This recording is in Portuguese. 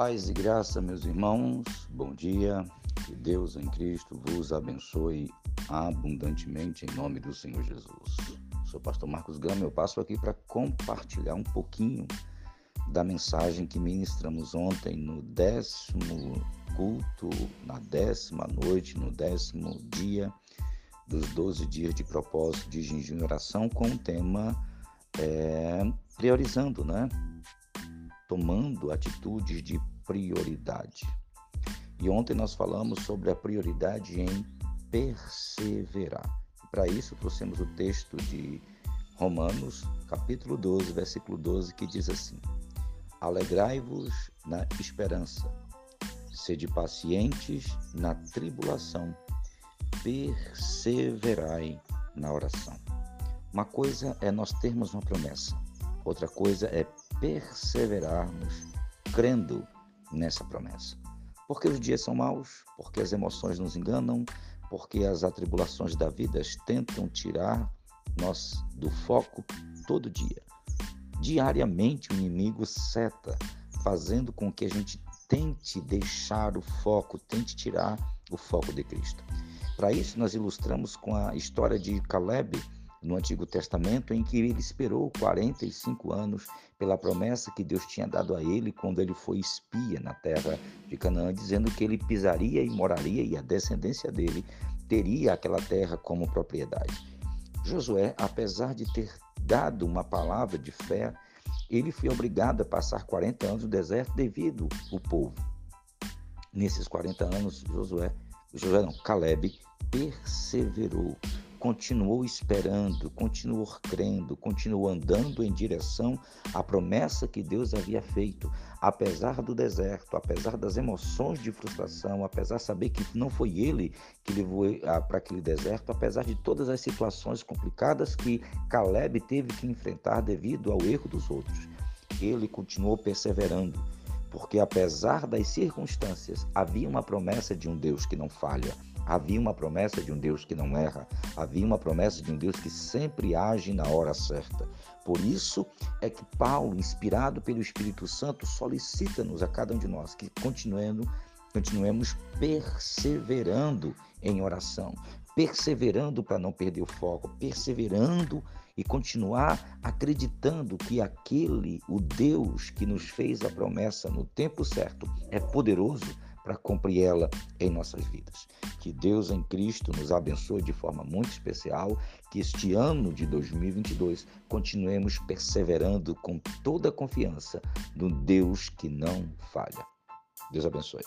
Paz e graça, meus irmãos, bom dia. Que Deus em Cristo vos abençoe abundantemente em nome do Senhor Jesus. Sou pastor Marcos Gama, eu passo aqui para compartilhar um pouquinho da mensagem que ministramos ontem no décimo culto, na décima noite, no décimo dia dos 12 dias de propósito de jejum e oração com o tema é, priorizando, né? Tomando atitudes de prioridade. E ontem nós falamos sobre a prioridade em perseverar. Para isso, trouxemos o texto de Romanos, capítulo 12, versículo 12, que diz assim: Alegrai-vos na esperança, sede pacientes na tribulação, perseverai na oração. Uma coisa é nós termos uma promessa, outra coisa é perseverarmos crendo nessa promessa. Porque os dias são maus, porque as emoções nos enganam, porque as atribulações da vida tentam tirar nós do foco todo dia. Diariamente o inimigo seta, fazendo com que a gente tente deixar o foco, tente tirar o foco de Cristo. Para isso, nós ilustramos com a história de Caleb, no Antigo Testamento, em que ele esperou 45 anos pela promessa que Deus tinha dado a ele quando ele foi espia na terra de Canaã, dizendo que ele pisaria e moraria e a descendência dele teria aquela terra como propriedade. Josué, apesar de ter dado uma palavra de fé, ele foi obrigado a passar 40 anos no deserto devido ao povo. Nesses 40 anos, Josué, Josué não, Caleb perseverou continuou esperando, continuou crendo, continuou andando em direção à promessa que Deus havia feito, apesar do deserto, apesar das emoções de frustração, apesar de saber que não foi ele que levou para aquele deserto, apesar de todas as situações complicadas que Caleb teve que enfrentar devido ao erro dos outros. Ele continuou perseverando, porque apesar das circunstâncias, havia uma promessa de um Deus que não falha Havia uma promessa de um Deus que não erra, havia uma promessa de um Deus que sempre age na hora certa. Por isso é que Paulo, inspirado pelo Espírito Santo, solicita-nos a cada um de nós que continuemos, continuemos perseverando em oração, perseverando para não perder o foco, perseverando e continuar acreditando que aquele, o Deus que nos fez a promessa no tempo certo, é poderoso para cumprir ela em nossas vidas. Que Deus em Cristo nos abençoe de forma muito especial, que este ano de 2022 continuemos perseverando com toda a confiança no Deus que não falha. Deus abençoe.